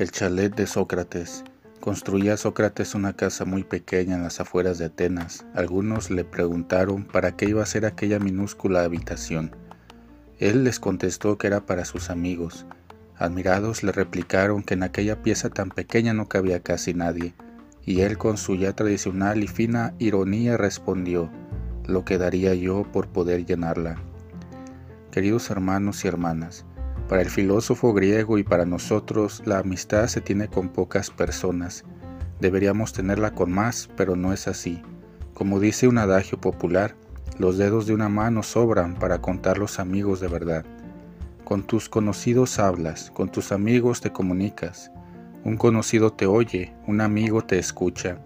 El chalet de Sócrates. Construía Sócrates una casa muy pequeña en las afueras de Atenas. Algunos le preguntaron para qué iba a ser aquella minúscula habitación. Él les contestó que era para sus amigos. Admirados le replicaron que en aquella pieza tan pequeña no cabía casi nadie, y él con su ya tradicional y fina ironía respondió, lo que daría yo por poder llenarla. Queridos hermanos y hermanas, para el filósofo griego y para nosotros, la amistad se tiene con pocas personas. Deberíamos tenerla con más, pero no es así. Como dice un adagio popular, los dedos de una mano sobran para contar los amigos de verdad. Con tus conocidos hablas, con tus amigos te comunicas. Un conocido te oye, un amigo te escucha.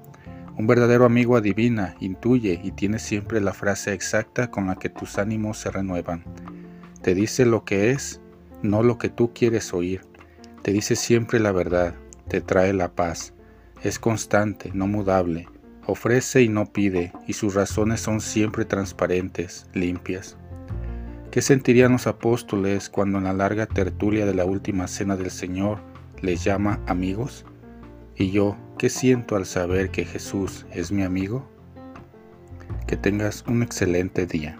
Un verdadero amigo adivina, intuye y tiene siempre la frase exacta con la que tus ánimos se renuevan. Te dice lo que es no lo que tú quieres oír. Te dice siempre la verdad, te trae la paz. Es constante, no mudable. Ofrece y no pide, y sus razones son siempre transparentes, limpias. ¿Qué sentirían los apóstoles cuando en la larga tertulia de la última cena del Señor les llama amigos? ¿Y yo qué siento al saber que Jesús es mi amigo? Que tengas un excelente día.